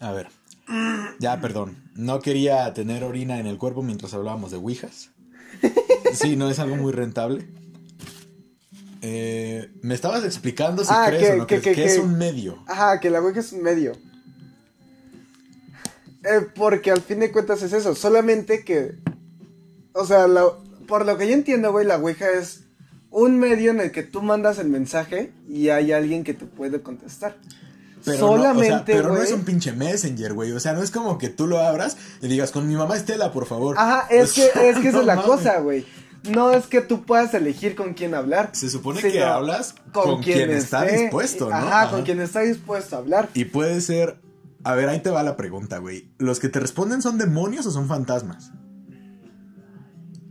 A ver. Ya, perdón. No quería tener orina en el cuerpo mientras hablábamos de Ouijas. Sí, no es algo muy rentable. Eh, me estabas explicando si Ah, crees que- o no que- crees que- que es un medio. Ajá, que la Ouija es un medio. Eh, porque al fin de cuentas es eso, solamente que... O sea, la- por lo que yo entiendo, güey, la Ouija es un medio en el que tú mandas el mensaje y hay alguien que te puede contestar. Pero, no, o sea, solamente, pero no es un pinche messenger, güey. O sea, no es como que tú lo abras y digas, con mi mamá Estela, por favor. Ajá, es O que, es que esa no es la mames. cosa, güey. No es que tú puedas elegir con quién hablar. Se supone que hablas con, quien, está esté- dispuesto, ¿no? Ajá, con quien está dispuesto a hablar. Y puede ser. A ver, ahí te va la pregunta, güey. ¿Los que te responden son demonios o son fantasmas?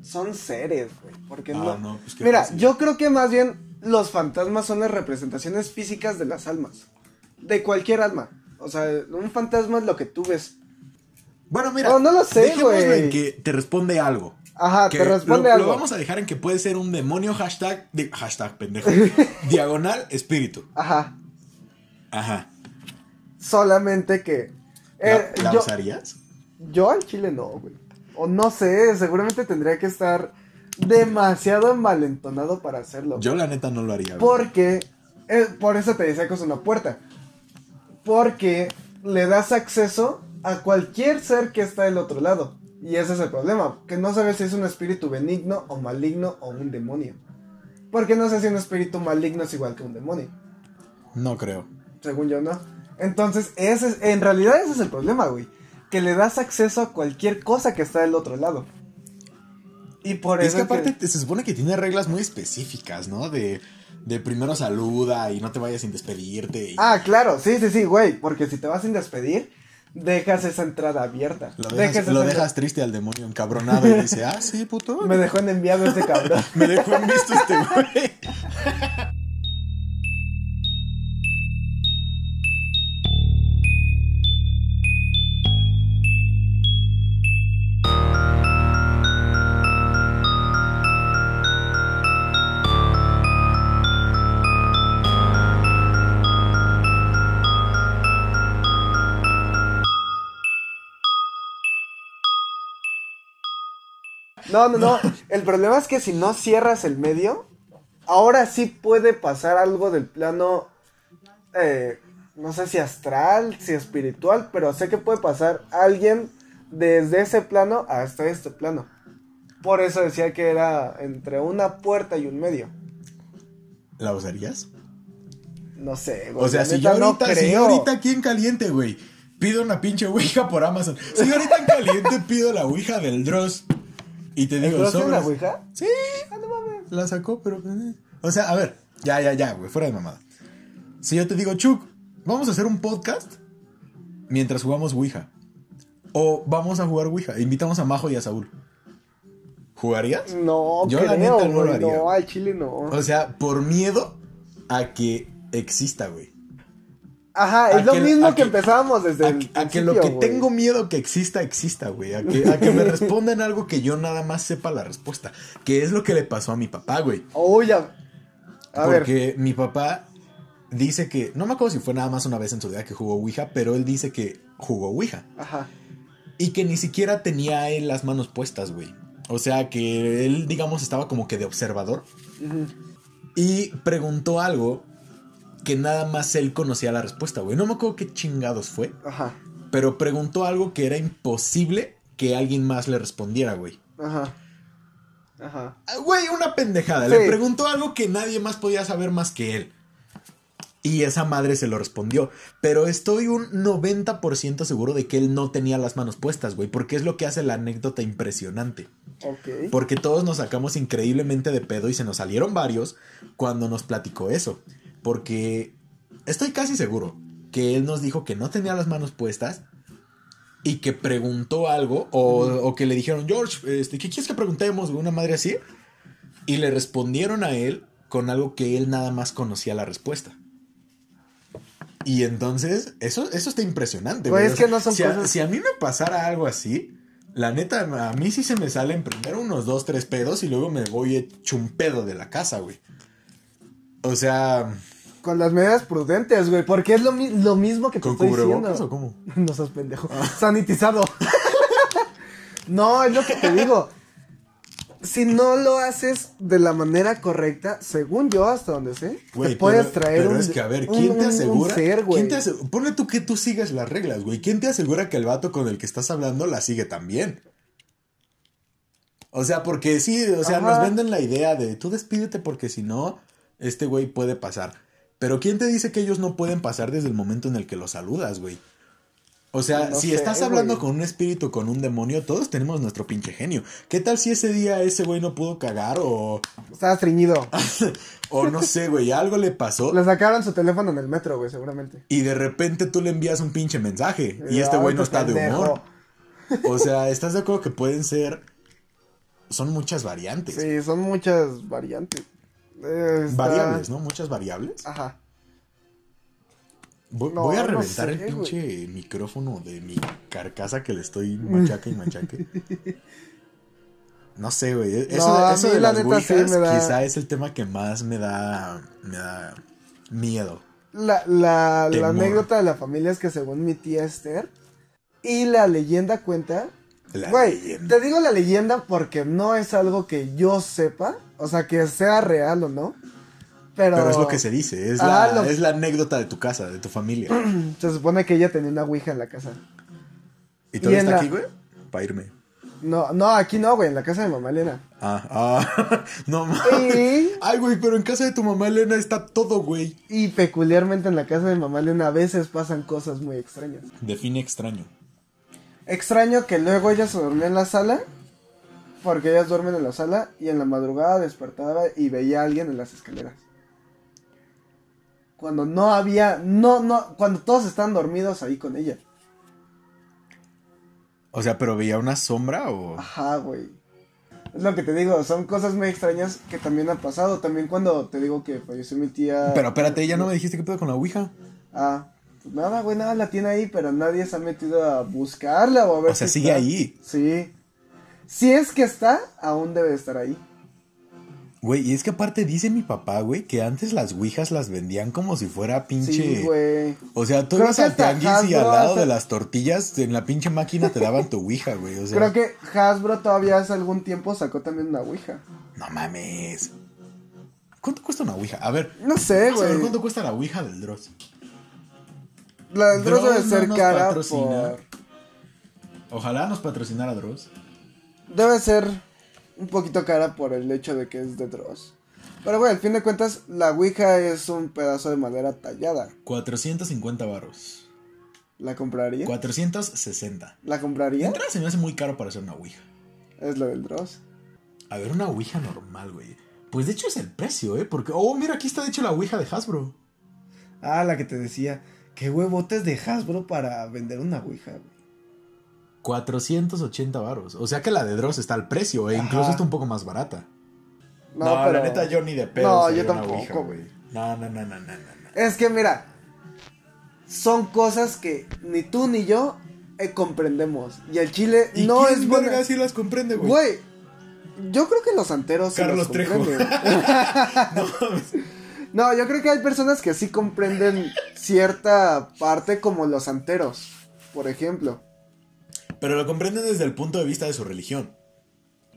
Son seres, güey. Porque Ah, no. no, pues Mira, fácil. yo creo que más bien los fantasmas son las representaciones físicas de las almas. De cualquier alma. O sea, un fantasma es lo que tú ves. Bueno, mira. No, no lo sé, güey. en que te responde algo. Ajá, Que te responde lo, algo. Lo vamos a dejar en que puede ser un demonio hashtag. hashtag, pendejo. diagonal espíritu. Ajá. Ajá. Solamente que. eh, ¿La, la yo, usarías? yo al chile no, güey. O no sé, seguramente tendría que estar demasiado malentonado para hacerlo. Yo, la neta, no lo haría. güey. Porque, eh, por eso te decía que es una puerta. Porque le das acceso a cualquier ser que está del otro lado. Y ese es el problema, que no sabes si es un espíritu benigno o maligno o un demonio. Porque no sé si un espíritu maligno es igual que un demonio. No creo. Según yo, no. Entonces, ese es, en realidad ese es el problema, güey. Que le das acceso a cualquier cosa que está del otro lado. Y por Es eso que es que- aparte te- se supone que tiene reglas muy específicas, ¿no? De, de primero saluda y no te vayas sin despedirte. y- Ah, claro, sí, sí, sí, güey. Porque si te vas sin despedir, dejas esa entrada abierta. Lo Dejas dejas, lo esa dejas triste al demonio encabronado y dice, ah, sí, puto. Me dejó en enviado este cabrón. Me dejó en visto este güey. No, no, no. El problema es que si no cierras el medio, ahora sí puede pasar algo del plano, eh, no sé si astral, si espiritual, pero sé que puede pasar alguien desde ese plano hasta este plano. Por eso decía que era entre una puerta y un medio. ¿La usarías? No sé, güey. O sea, si yo, no ahorita, si yo ahorita aquí en caliente, güey, pido una pinche ouija por Amazon. Si yo ahorita en caliente pido la ouija del Dross y te digo, ¿Entonces la sobres. ouija? Sí, la sacó, pero. O sea, a ver, ya, ya, ya, güey, fuera de mamada. Si yo te digo, Chuck, vamos a hacer un podcast mientras jugamos Ouija. O vamos a jugar Ouija. Invitamos a Majo y a Saúl. ¿Jugarías? No, Yo la creo, neta no lo haría. No, al chile no. O sea, por miedo a que exista, güey. Ajá, es lo mismo que, que- empezábamos desde A, el a que lo que tengo miedo que exista, exista, güey. A que, a que me respondan algo que yo nada más sepa la respuesta. Que es lo que le pasó a mi papá, güey. Uy, a, a ver. Porque mi papá dice que, no me acuerdo si fue nada más una vez en su vida que jugó Ouija, pero él dice que jugó Ouija. Ajá. Y que ni siquiera tenía él las manos puestas, güey. O sea que él, digamos, estaba como que de observador. Ujú. Y preguntó algo que nada más él conocía la respuesta, güey. No me acuerdo qué chingados fue. Ajá. Pero preguntó algo que era imposible que alguien más le respondiera, güey. Ajá. Ajá. Ah, Güey, una pendejada. Sí. Le preguntó algo que nadie más podía saber más que él. Y esa madre se lo respondió. Pero estoy un 90% seguro de que él no tenía las manos puestas, güey. Porque es lo que hace la anécdota impresionante. Ok. Porque todos nos sacamos increíblemente de pedo y se nos salieron varios cuando nos platicó eso. Porque estoy casi seguro que él nos dijo que no tenía las manos puestas y que preguntó algo o, o que le dijeron, George, este, ¿qué quieres que preguntemos? Una madre así. Y le respondieron a él con algo que él nada más conocía la respuesta. Y entonces, eso, eso está impresionante. Güey. es que no son si a, cosas- si a mí me pasara algo así, la neta, a mí sí se me salen primero unos dos, tres pedos y luego me voy hecho un pedo de la casa, güey. O sea, Con las medidas prudentes, güey. Porque es lo, mi- lo mismo que te ¿Con estoy diciendo. o cómo? No seas pendejo. Sanitizado. no, es lo que te digo. Si no lo haces de la manera correcta, según yo, hasta donde sé, Güey, te puedes pero- traer pero un. es que, a ver, ¿quién te un- un asegura? ser. ¿quién te ase- Ponle tú que tú sigas las reglas, güey. ¿Quién te asegura que el vato con el que estás hablando la sigue también? O sea, porque sí, o sea, Ajá. nos venden la idea de tú despídete porque si no, este güey puede pasar. Pero ¿quién te dice que ellos no pueden pasar desde el momento en el que los saludas, güey? O sea, No si sé, estás hablando güey. con un espíritu, con un demonio, todos tenemos nuestro pinche genio. ¿Qué tal si ese día ese güey no pudo cagar o, Estaba estreñido. o no sé, güey, algo le pasó? Le sacaron su teléfono en el metro, güey, seguramente. Y de repente tú le envías un pinche mensaje y este güey no está de humor. O sea, ¿estás de acuerdo que pueden ser... Son muchas variantes. Sí, son muchas variantes. Está- Variables, ¿no? Muchas variables. Ajá. Voy, No, voy a no reventar sé, el pinche micrófono de mi carcasa que le estoy machaque y machaque. No sé, güey. Eso, No, eso de la las neta sí ouijas me da- quizá es el tema que más me da, me da miedo. La, la, la anécdota de la familia es que según mi tía Esther y la leyenda cuenta... La Güey, leyenda. te digo la leyenda porque no es algo que yo sepa, o sea, que sea real o no. Pero, Pero es lo que se dice, es, Ah, la, lo- es la anécdota de tu casa, de tu familia. se supone que ella tenía una ouija en la casa. ¿Y todavía está la- aquí, güey? Para irme. No, no, aquí no, güey, en la casa de mamá Elena. Ah, ah, no mames. Y, Ay, güey, pero en casa de tu mamá Elena está todo, güey. y peculiarmente en la casa de mamá Elena a veces pasan cosas muy extrañas. Define extraño. Extraño que luego ella se dormía en la sala, porque ellas duermen en la sala, y en la madrugada despertaba y veía a alguien en las escaleras. Cuando no había, no, no, cuando todos estaban dormidos ahí con ella. O sea, pero veía una sombra o. Ajá, güey. Es lo que te digo, son cosas muy extrañas que también han pasado. También cuando te digo que falleció mi tía. Pero espérate, ya no me dijiste qué pedo con la Ouija. Ah, pues nada, güey, nada la tiene ahí, pero nadie se ha metido a buscarla o a ver O sea, si sigue está. ahí. Sí. Si es que está, aún debe de estar ahí. Güey, y es que aparte dice mi papá, güey, que antes las ouijas las vendían como si fuera pinche. Sí, güey. O sea, tú ibas al tianguis y al lado hace- de las tortillas, en la pinche máquina te daban tu ouija, güey. O sea, Creo que Hasbro todavía hace algún tiempo sacó también una Ouija. no mames. ¿Cuánto cuesta una ouija? A ver, No sé, vamos a ver güey. cuánto cuesta la ouija del Dross. La del Dross debe Dross ser cara por... Ojalá nos patrocinara Dross. Debe ser un poquito cara por el hecho de que es de Dross. Pero, güey, al fin de cuentas, la Ouija es un pedazo de madera tallada. 450 varos. ¿La compraría? 460. ¿La compraría? entrada se me hace muy caro para hacer una ouija. Es la del Dross. A ver, una ouija normal, güey. Pues de hecho es el precio, ¿eh? Porque, oh, mira, aquí está de hecho la ouija de Hasbro. Ah, la que te decía. ¿Qué huevotes de Hasbro para vender una Ouija, güey? 480 varos. O sea que la de Dross está al precio, e incluso Ajá. está un poco más barata. No, No, pero- la neta yo ni de pedo. No, yo tampoco, güey. No, no, no, no, no, no. Es que mira, son cosas que ni tú ni yo eh, comprendemos. Y el chile ¿Y no quién es buena. verga si las comprende, güey? Güey, yo creo que los santeros sí Carlos Trejo. comprenden. No. No, yo creo que hay personas que sí comprenden cierta parte como los santeros, por ejemplo. Pero lo comprenden desde el punto de vista de su religión.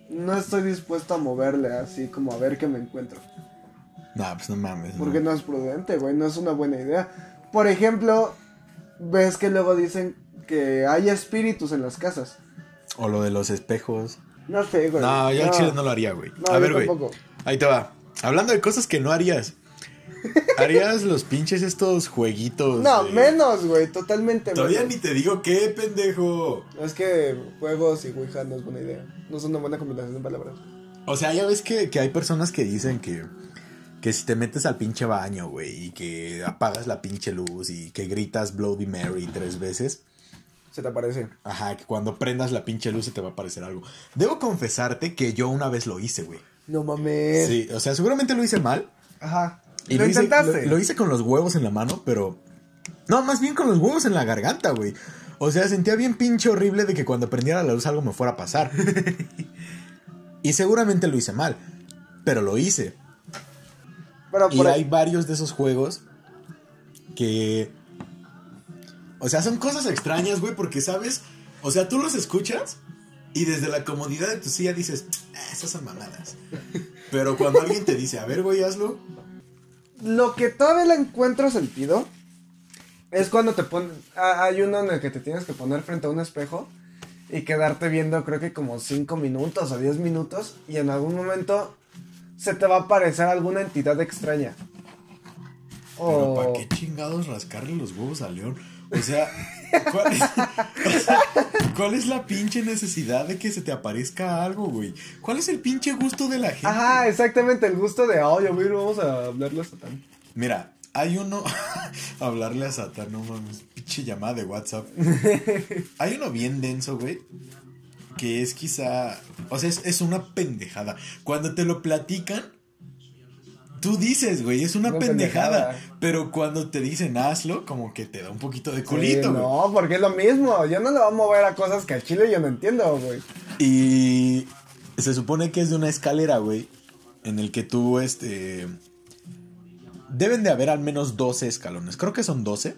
No estoy dispuesto a moverle así como a ver qué me encuentro. No, pues no mames. Porque no es prudente, güey, no es una buena idea. Por ejemplo, ves que luego dicen que hay espíritus en las casas. O lo de los espejos. No sé, güey. No, yo al chile no lo haría, güey. No, a ver, güey. Ahí te va. Hablando de cosas que no harías. ¿Harías los pinches estos jueguitos? No, de- menos, güey, totalmente Todavía ni te digo qué, pendejo. Es que juegos y Ouija no es buena idea. No es una buena combinación de palabras. O sea, ya ves que, que hay personas que dicen que, que si te metes al pinche baño, güey, y que apagas la pinche luz y que gritas Bloody Mary tres veces, ¿Se te aparece? ajá, que cuando prendas la pinche luz se te va a aparecer algo. Debo confesarte que yo una vez lo hice, güey. No mames. Sí, o sea, seguramente lo hice mal. Ajá. Y lo, hice- intentaste. lo, lo hice con los huevos en la mano, pero. No, más bien con los huevos en la garganta, güey. O sea, sentía bien pinche horrible de que cuando prendiera la luz algo me fuera a pasar. y seguramente lo hice mal. Pero lo hice. Pero Y por hay varios de esos juegos Que. O sea, son cosas extrañas, güey, porque sabes. O sea, tú los escuchas y desde la comodidad de tu silla dices, "Ah, esas son mamadas. Pero cuando alguien te dice, a ver, güey, hazlo. Lo que todavía le encuentro sentido es cuando te pones. Hay uno en el que te tienes que poner frente a un espejo y quedarte viendo, creo que como 5 minutos o 10 minutos, y en algún momento se te va a aparecer alguna entidad extraña. Pero O- ¿para qué chingados rascarle los huevos a León? O sea, ¿cuál es, o sea, ¿cuál es la pinche necesidad de que se te aparezca algo, güey? ¿Cuál es el pinche gusto de la gente? Ajá, exactamente, el gusto de, oye, güey, vamos a hablarle a Satán. Mira, hay uno. hablarle a Satán, no mames. Pinche llamada de WhatsApp. hay uno bien denso, güey. Que es quizá. O sea, es, es una pendejada. Cuando te lo platican. Tú dices, güey, es una Una pendejada, pendejada. Pero cuando te dicen hazlo, como que te da un poquito de culito, Sí, no, porque es lo mismo. Yo no le voy a mover a cosas que al chile yo no entiendo, güey. Y se supone que es de una escalera, güey, en el que tú, este... Deben de haber al menos 12 escalones, creo que son 12.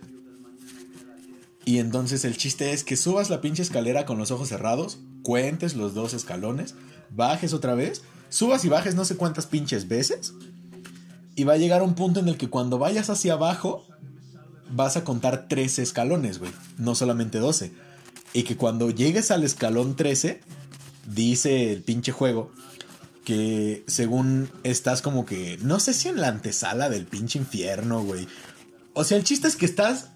Y entonces el chiste es que subas la pinche escalera con los ojos cerrados, cuentes los dos escalones, bajes otra vez, subas y bajes no sé cuántas pinches veces. Y va a llegar un punto en el que cuando vayas hacia abajo, vas a contar 13 escalones, güey, no solamente 12. Y que cuando llegues al escalón 13, dice el pinche juego que según estás como que, no sé si en la antesala del pinche infierno, güey. O sea, el chiste es que estás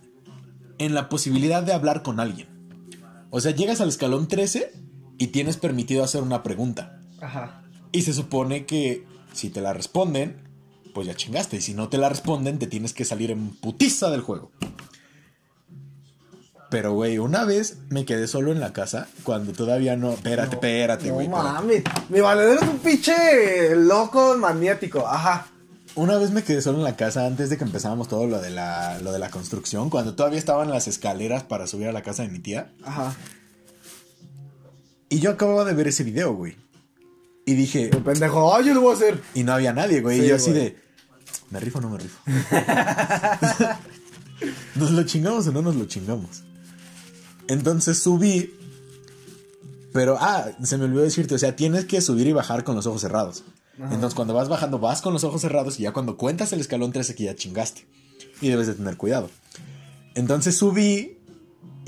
en la posibilidad de hablar con alguien. O sea, llegas al escalón 13 y tienes permitido hacer una pregunta. Ajá. Y se supone que si te la responden, pues ya chingaste. Y si no te la responden, te tienes que salir en putiza del juego. Pero, güey, una vez me quedé solo en la casa cuando todavía no. Espérate, espérate, No güey. espérate. mames. Mi valedero es un pinche loco maniático. Ajá. Una vez me quedé solo en la casa antes de que empezáramos todo lo de la, lo de la construcción, cuando todavía estaban las escaleras para subir a la casa de mi tía. Ajá. Y yo acababa de ver ese video, güey. Y dije, El pendejo, ay, yo lo voy a hacer. y no había nadie, güey. Sí, y yo así de, ¿me rifo o no me rifo? ¿Nos lo chingamos o no nos lo chingamos? Entonces subí. Pero, ah, se me olvidó decirte, o sea, tienes que subir y bajar con los ojos cerrados. Entonces, cuando vas bajando, vas con los ojos cerrados y ya cuando cuentas el escalón 13 que ya chingaste. Y debes de tener cuidado. Entonces subí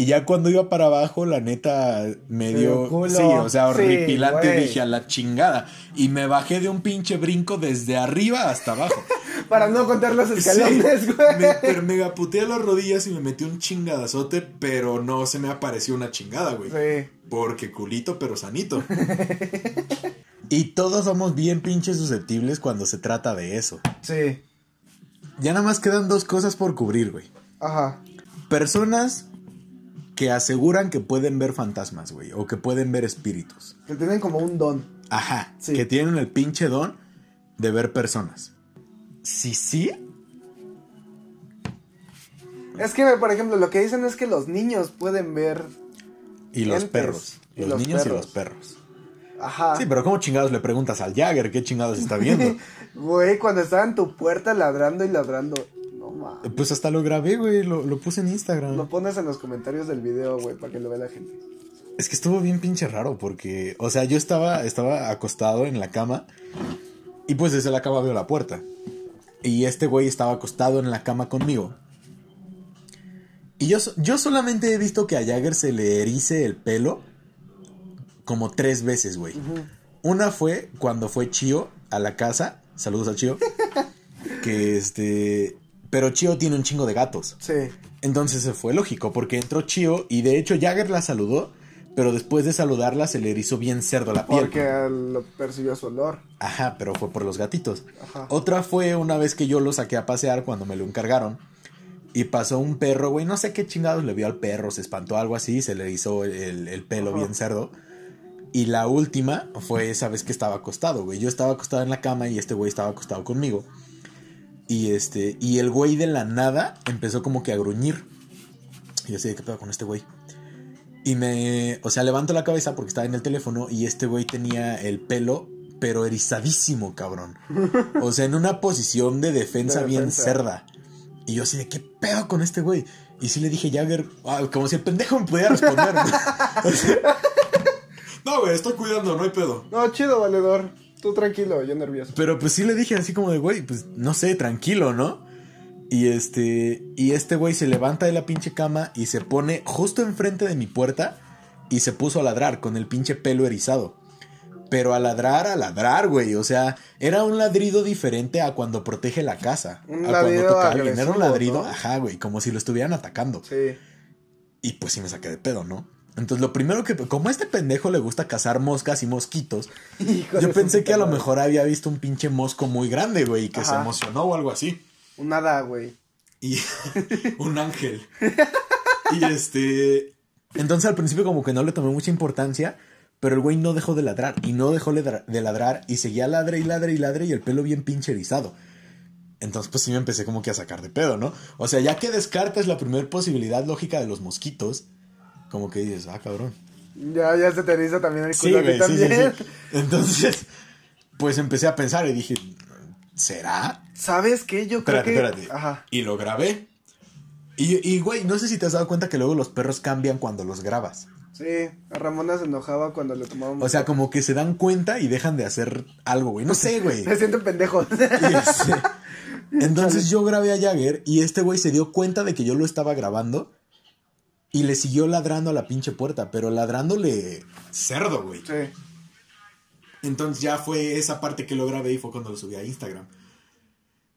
y ya cuando iba para abajo, la neta me dio... culo. Sí, o sea, horripilante. dije a la chingada. Y me bajé de un pinche brinco desde arriba hasta abajo. Para no contar los escalones, Sí, güey. me, pero me aputé a las rodillas y me metí un chingadazote, pero no se me apareció una chingada, güey. Sí. Porque culito, pero sanito. y todos somos bien pinches susceptibles cuando se trata de eso. Sí. Ya nada más quedan dos cosas por cubrir, güey. Ajá. Personas que aseguran que pueden ver fantasmas, güey. O que pueden ver espíritus. Que tienen como un don. Ajá. Sí. Que tienen el pinche don de ver personas. Si sí, Es que, por ejemplo, lo que dicen es que los niños pueden ver. y los Entes. perros. Y Los, los niños y los perros. Ajá. Sí, pero ¿cómo chingados le preguntas al Jagger qué chingados está viendo? Güey, cuando estaba en tu puerta ladrando y ladrando. No mames. pues hasta lo grabé, güey, lo, lo puse en Instagram. Lo pones en los comentarios del video, güey, para que lo vea la gente. Es que estuvo bien pinche raro porque, o sea, yo estaba, estaba acostado en la cama y pues desde la cama veo la puerta. Y este güey estaba acostado en la cama conmigo. Y yo, yo solamente he visto que a Jagger se le erice el pelo como tres veces, güey. Una fue cuando fue Chio a la casa. Saludos a Chio. que este... Pero Chio tiene un chingo de gatos. Sí. Entonces se fue lógico, porque entró Chio y de hecho Jagger la saludó, pero después de saludarla se le erizó bien cerdo la piel. Porque lo percibió su olor. Ajá, pero fue por los gatitos. Ajá. Otra fue una vez que yo lo saqué a pasear cuando me lo encargaron. Y pasó un perro, güey, no sé qué chingados le vio al perro, se espantó algo así, se le erizó el, el pelo Ajá. bien cerdo. Y la última fue esa vez que estaba acostado, güey. Yo estaba acostado en la cama y este güey estaba acostado conmigo. Y este, y el güey de la nada empezó como que a gruñir. Y yo así, ¿qué pedo con este güey? Y me, o sea, levanto la cabeza porque estaba en el teléfono y este güey tenía el pelo, pero erizadísimo, cabrón. O sea, en una posición de defensa, De bien cerda. Y yo así de, ¿qué pedo con este güey? Y sí le dije, Jagger, ah, como si el pendejo me pudiera responder. ¿no? O sea, no, güey, estoy cuidando, no hay pedo. No, chido, valedor. Tú tranquilo, yo nervioso. Pero pues sí le dije así como de, güey, pues no sé, tranquilo, ¿no? Y este, y este güey se levanta de la pinche cama y se pone justo enfrente de mi puerta y se puso a ladrar con el pinche pelo erizado. Pero a ladrar, a ladrar, güey. O sea, era un ladrido diferente a cuando protege la casa. Un a cuando toca. Era un ladrido, ¿no? ajá, güey, como si lo estuvieran atacando. Sí. Y pues sí me saqué de pedo, ¿no? Entonces lo primero que, como a este pendejo le gusta cazar moscas y mosquitos, Hijo yo pensé que a lo mejor había visto un pinche mosco muy grande, güey, y que se emocionó o algo así. Un hada, güey. Y un ángel. Y este. Entonces al principio, como que no le tomé mucha importancia. Pero el güey no dejó de ladrar. Y no dejó de ladrar. Y seguía ladre y ladre y ladre. Y el pelo bien pinche erizado. Entonces, pues sí me empecé como que a sacar de pedo, ¿no? O sea, ya que descartas la primera posibilidad lógica de los mosquitos. Como que dices, ah, cabrón. Ya, ya se te eriza también el Sí, culo güey, sí, sí, también. sí. Entonces, pues empecé a pensar y dije, ¿será? ¿Sabes qué? Yo creo Espérate, que... espérate. Ajá. Y lo grabé. Y, y, güey, no sé si te has dado cuenta que luego los perros cambian cuando los grabas. Sí, a Ramona se enojaba cuando le tomábamos... O sea, como que se dan cuenta y dejan de hacer algo, güey. No sé, güey. Se sienten pendejos. Entonces yo grabé a Jagger y este güey se dio cuenta de que yo lo estaba grabando y le siguió ladrando a la pinche puerta, pero ladrándole cerdo, güey. sí. Entonces ya fue esa parte que lo grabé y fue cuando lo subí a Instagram.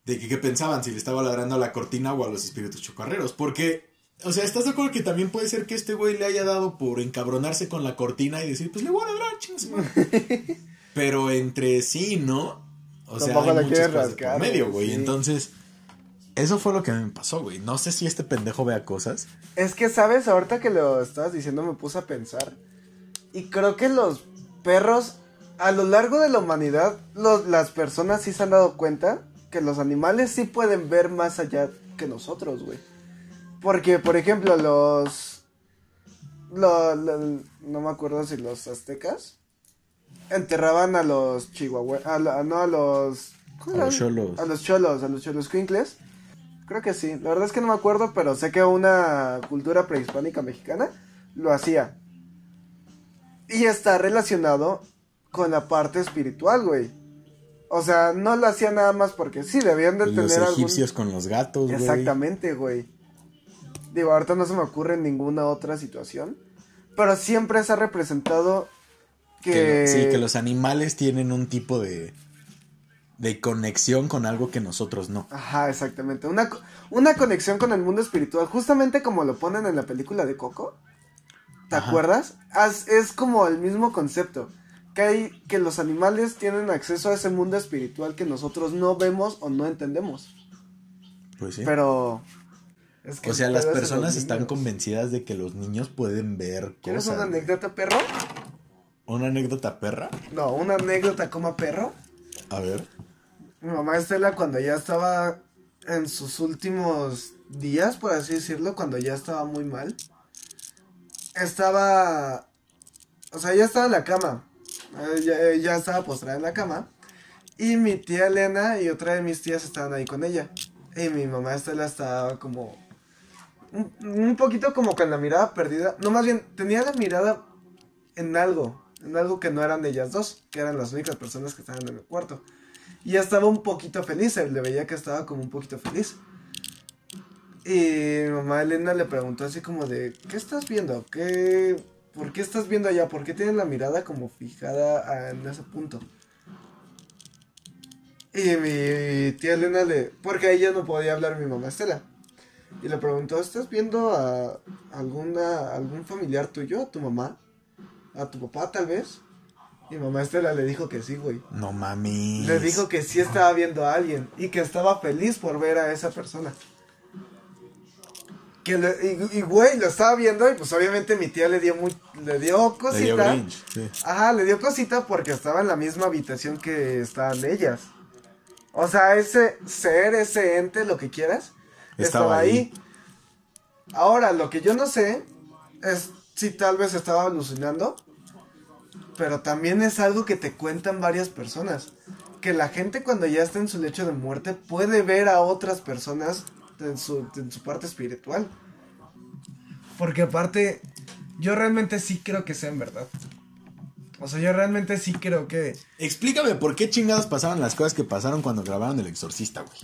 De que qué pensaban, si le estaba ladrando a la cortina o a los espíritus chocarreros. Porque, o sea, ¿estás de acuerdo que también puede ser que este güey le haya dado por encabronarse con la cortina y decir, pues le voy a ladrar, chingas madre"? Pero entre sí, ¿no? O sea, Tampoco hay muchas cosas por medio, güey, güey. sí. Entonces, eso fue lo que me pasó, güey. No sé si este pendejo vea cosas. Es que, ¿sabes? Ahorita que lo estabas diciendo me puse a pensar. Y creo que los perros, a lo largo de la humanidad, los- las personas sí se han dado cuenta que los animales sí pueden ver más allá que nosotros, güey. Porque, por ejemplo, los... lo- lo- no me acuerdo si los aztecas enterraban a los chihuahuas, no a los... ¿cómo A los cholos. A los cholos, a los cholos quincles. Creo que sí. La verdad es que no me acuerdo, pero sé que una cultura prehispánica mexicana lo hacía. Y está relacionado con la parte espiritual, güey. O sea, no lo hacía nada más porque sí, debían de Los tener algún... egipcios con los gatos, güey. Exactamente, güey. Digo, ahorita no se me ocurre ninguna otra situación. Pero siempre se ha representado que... Que, sí, que los animales tienen un tipo de, de conexión con algo que nosotros no. Ajá, exactamente. Una, una conexión con el mundo espiritual, justamente como lo ponen en la película de Coco. ¿Te Ajá. acuerdas? As- es como el mismo concepto. Que, hay, que los animales tienen acceso a ese mundo espiritual que nosotros no vemos o no entendemos. Pues sí. Pero... es que o sea, las personas están convencidas de que los niños pueden ver ¿Quieres cosas. una güey. anécdota, perro? ¿Una anécdota perra? No, una anécdota como perro. A ver. Mi mamá Estela cuando ya estaba en sus últimos días, por así decirlo, cuando ya estaba muy mal, estaba, o sea, ya estaba en la cama, eh, ya, eh, ya estaba postrada en la cama, y mi tía Elena y otra de mis tías estaban ahí con ella, y mi mamá Estela estaba como, un, poquito como con la mirada perdida, no más bien, tenía la mirada en algo, en algo que no eran ellas dos, que eran las únicas personas que estaban en el cuarto. Y estaba un poquito feliz, le veía que estaba como un poquito feliz. Y mamá Elena le preguntó así como de, ¿qué estás viendo? ¿Qué, ¿Por qué estás viendo allá? ¿Por qué tienes la mirada como fijada en ese punto? Y mi tía Elena le, porque a ella no podía hablar mi mamá Estela. Y le preguntó, ¿estás viendo a alguna, algún familiar tuyo, a tu mamá? ¿A tu papá tal vez? Y mamá Estela le dijo que sí, güey. No mames. Le dijo que sí estaba viendo a alguien y que estaba feliz por ver a esa persona. Que le- y, y, güey, lo estaba viendo y pues obviamente mi tía le dio muy, le dio Le dio cosita. Grinch, sí. Ajá, le dio cosita porque estaba en la misma habitación que estaban ellas. O sea, ese ser, ese ente, lo que quieras, estaba, Estaba ahí. ahí. Ahora, lo que yo no sé es si tal vez estaba alucinando, pero también es algo que te cuentan varias personas. Que la gente cuando ya está en su lecho de muerte puede ver a otras personas en su, en su parte espiritual. Porque aparte, yo realmente sí creo que sea en verdad. O sea, yo realmente sí creo que... Explícame por qué chingados pasaron las cosas que pasaron cuando grabaron El Exorcista, güey.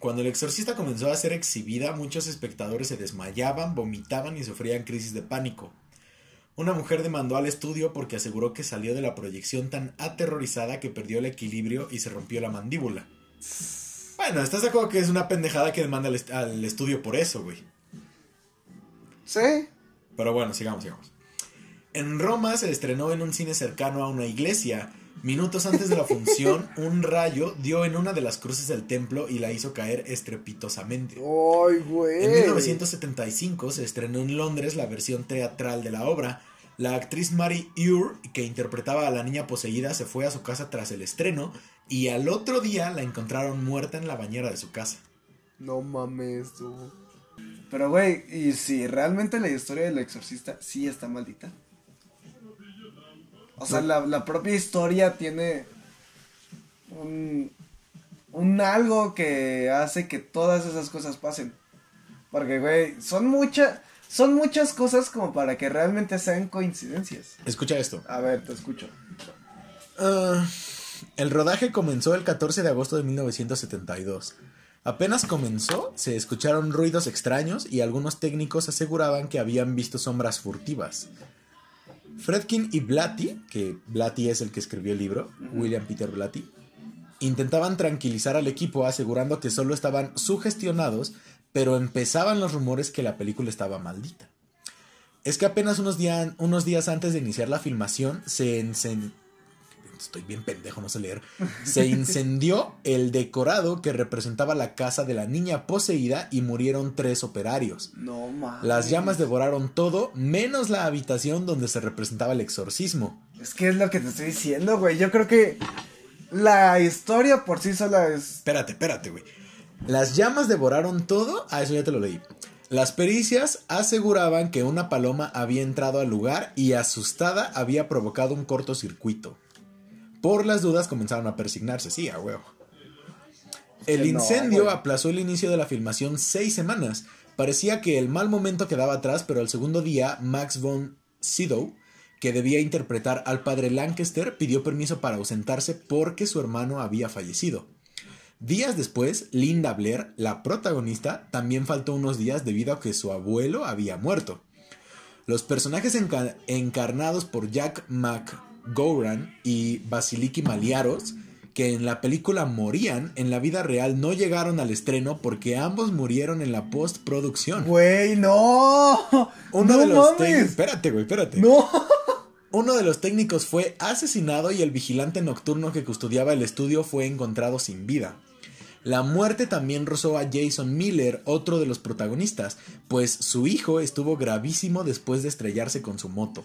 Cuando El Exorcista comenzó a ser exhibida, muchos espectadores se desmayaban, vomitaban y sufrían crisis de pánico. Una mujer demandó al estudio porque aseguró que salió de la proyección tan aterrorizada que perdió el equilibrio y se rompió la mandíbula. Bueno, ¿estás de acuerdo que es una pendejada que demanda al, est- al estudio por eso, güey? Sí. Pero bueno, sigamos, sigamos. En Roma se estrenó en un cine cercano a una iglesia. Minutos antes de la función, un rayo dio en una de las cruces del templo y la hizo caer estrepitosamente. Ay, güey. En 1975 se estrenó en Londres la versión teatral de la obra. La actriz Mary Ure, que interpretaba a la niña poseída, se fue a su casa tras el estreno y al otro día la encontraron muerta en la bañera de su casa. No mames, tú. Pero, güey, ¿y si realmente la historia del exorcista sí está maldita? O sea, la, la propia historia tiene un, un algo que hace que todas esas cosas pasen. Porque, güey, son muchas, son muchas cosas como para que realmente sean coincidencias. Escucha esto. A ver, te escucho. Ah, el rodaje comenzó el 14 de agosto de 1972. Apenas comenzó, se escucharon ruidos extraños y algunos técnicos aseguraban que habían visto sombras furtivas. Fredkin y Blatty, que Blatty es el que escribió el libro, William Peter Blatty, intentaban tranquilizar al equipo asegurando que solo estaban sugestionados, pero empezaban los rumores que la película estaba maldita. Es que apenas unos, día- unos días antes de iniciar la filmación se Estoy bien pendejo, no sé leer. Se incendió el decorado que representaba la casa de la niña poseída y murieron tres operarios. No mames. Las llamas devoraron todo, menos la habitación donde se representaba el exorcismo. Es que es lo que te estoy diciendo, güey. Yo creo que la historia por sí sola es. Espérate, espérate, güey. Las llamas devoraron todo. Ah, eso ya te lo leí. Las pericias aseguraban que una paloma había entrado al lugar y asustada había provocado un cortocircuito. Por las dudas comenzaron a persignarse, sí, a huevo. El no, incendio aplazó el inicio de la filmación seis semanas. Parecía que el mal momento quedaba atrás, pero al segundo día, Max von Sydow, que debía interpretar al padre Lancaster, pidió permiso para ausentarse porque su hermano había fallecido. Días después, Linda Blair, la protagonista, también faltó unos días debido a que su abuelo había muerto. Los personajes enca- encarnados por Jack McGowran y Basiliki Maliaros, que en la película morían, en la vida real no llegaron al estreno porque ambos murieron en la postproducción. Güey, no. Uno no de los mames. Espérate, güey, espérate. No. Uno de los técnicos fue asesinado y el vigilante nocturno que custodiaba el estudio fue encontrado sin vida. La muerte también rozó a Jason Miller, otro de los protagonistas, pues su hijo estuvo gravísimo después de estrellarse con su moto.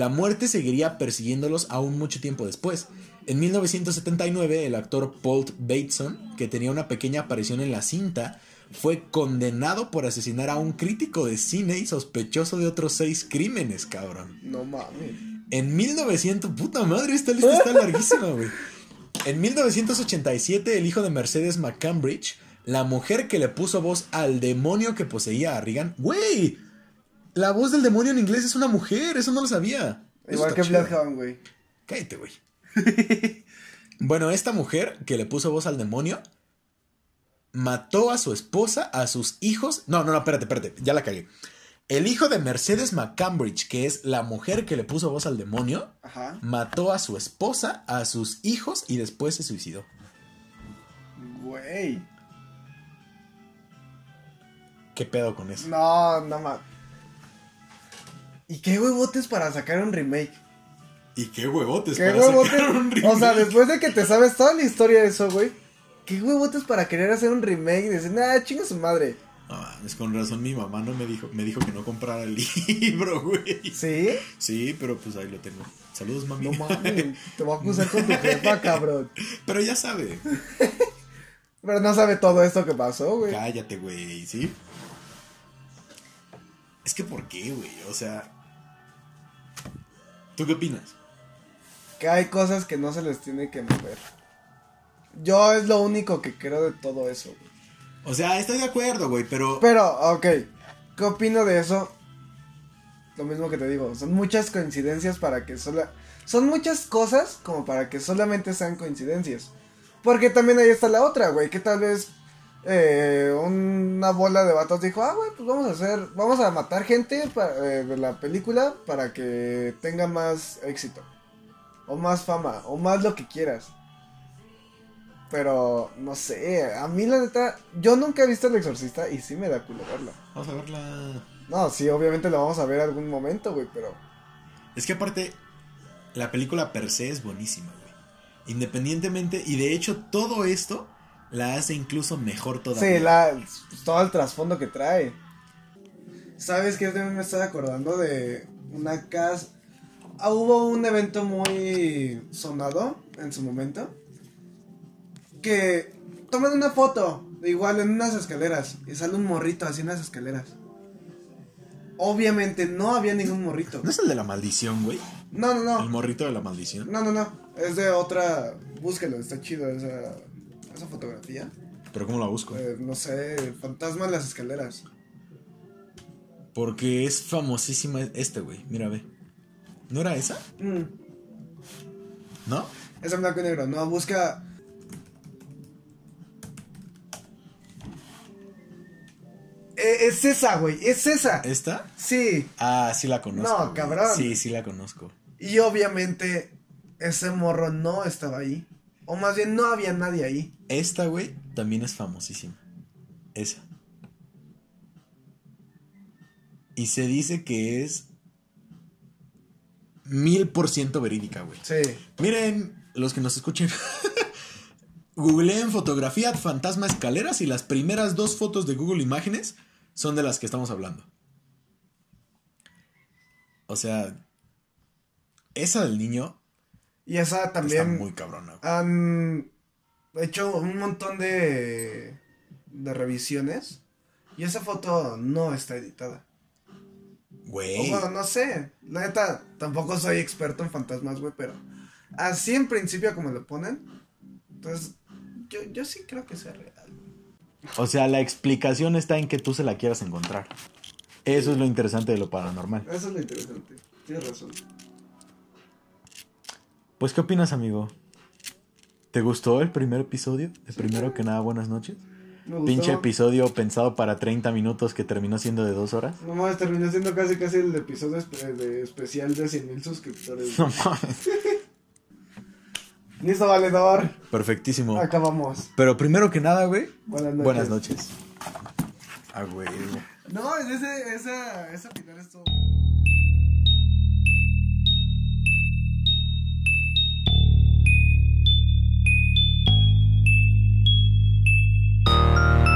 La muerte seguiría persiguiéndolos aún mucho tiempo después. En 1979, el actor Paul Bateson, que tenía una pequeña aparición en la cinta, fue condenado por asesinar a un crítico de cine y sospechoso de otros seis crímenes, cabrón. No mames. En 1900, puta madre, esta lista está larguísima, güey. En 1987, el hijo de Mercedes McCambridge, la mujer que le puso voz al demonio que poseía a Regan, güey, la voz del demonio en inglés es una mujer, eso no lo sabía. Eso Igual que. Bloodhound, güey. Cállate, güey. bueno, esta mujer que le puso voz al demonio mató a su esposa, a sus hijos. No, no, no, espérate, espérate, ya la cagué. El hijo de Mercedes McCambridge, que es la mujer que le puso voz al demonio, Ajá. mató a su esposa, a sus hijos y después se suicidó. Güey. ¿Qué pedo con eso? No, no mames. ¿Y qué huevotes para sacar un remake? ¿Y qué huevotes ¿Qué huevotes? O sea, después de que te sabes toda la historia de eso, güey. ¿Qué huevotes para querer hacer un remake? Y decir, nah, chinga su madre. No mames, con razón mi mamá no me dijo, me dijo que no comprara el libro, güey. ¿Sí? Sí, pero pues ahí lo tengo. Saludos, mami. No mames. Te voy a acusar con tu jefa, cabrón. Pero ya sabe. Pero no sabe todo esto que pasó, güey. Cállate, güey, ¿sí? Es que ¿por qué, güey? O sea... ¿Tú qué opinas? Que hay cosas que no se les tiene que mover. Yo es lo único que creo de todo eso, güey. O sea, estoy de acuerdo, güey, pero. Pero, ok. ¿Qué opino de eso? Lo mismo que te digo. Son muchas coincidencias para que sola. Son muchas cosas como para que solamente sean coincidencias. Porque también ahí está la otra, güey. Que tal vez eh, una bola de vatos dijo, ah, güey, pues vamos a hacer, vamos a matar gente pa- eh, de la película para que tenga más éxito. O más fama, o más lo que quieras. Pero, no sé, a mí la neta, yo nunca he visto El Exorcista y sí me da culo verlo. Vamos a verla. No, sí, obviamente lo vamos a ver algún momento, güey, pero... Es que aparte, la película per se es buenísima, güey. Independientemente, y de hecho, todo esto la hace incluso mejor todavía. Sí, la, todo el trasfondo que trae. ¿Sabes qué? También me estaba acordando de una casa... Ah, hubo un evento muy sonado en su momento. Que toman una foto, igual en unas escaleras, y sale un morrito así en las escaleras. Obviamente no había ningún morrito. ¿No es el de la maldición, güey? No, no, El no. morrito de la maldición. No, no, no. Es de otra. Búsquelo, está chido esa, esa fotografía. Pero ¿cómo la busco? Eh, no sé, fantasma en las escaleras. Porque es famosísima este, güey. Mira, ve. ¿No era esa? Mm, ¿No? es en blanco y negro. No, busca. Eh, es esa, güey, es esa. ¿Esta? Sí. Ah, sí la conozco. No, güey. cabrón. Sí, sí la conozco. Y obviamente ese morro no estaba ahí. O más bien no había nadie ahí. Esta, güey, también es famosísima. Esa. Y se dice que es mil por ciento verídica, güey. Sí. Miren, los que nos escuchen. Googleen fotografía fantasma escaleras y las primeras dos fotos de Google Imágenes son de las que estamos hablando. O sea, esa del niño Y esa está también. muy cabrona. güey. han hecho un montón de, de revisiones y esa foto no está editada. O Güey. bueno, no sé, la neta, tampoco soy experto en fantasmas, güey, pero así en principio como lo ponen, entonces yo, yo sí creo que sea real. O sea, la explicación está en que tú se la quieras encontrar. Eso es lo interesante de lo paranormal. Eso es lo interesante, tienes razón. Pues, ¿qué opinas, amigo? ¿Te gustó el primer episodio? De primero que nada, buenas noches. Pinche episodio pensado para 30 minutos que terminó siendo de dos horas. No mames, terminó siendo casi casi el episodio espe- de especial de 100 mil suscriptores. No mames. Listo, valedor. Perfectísimo. Acabamos. Pero primero que nada, güey. Buenas noches. Buenas noches. Ah, güey. No, ese, esa, esa final estuvo. Bye.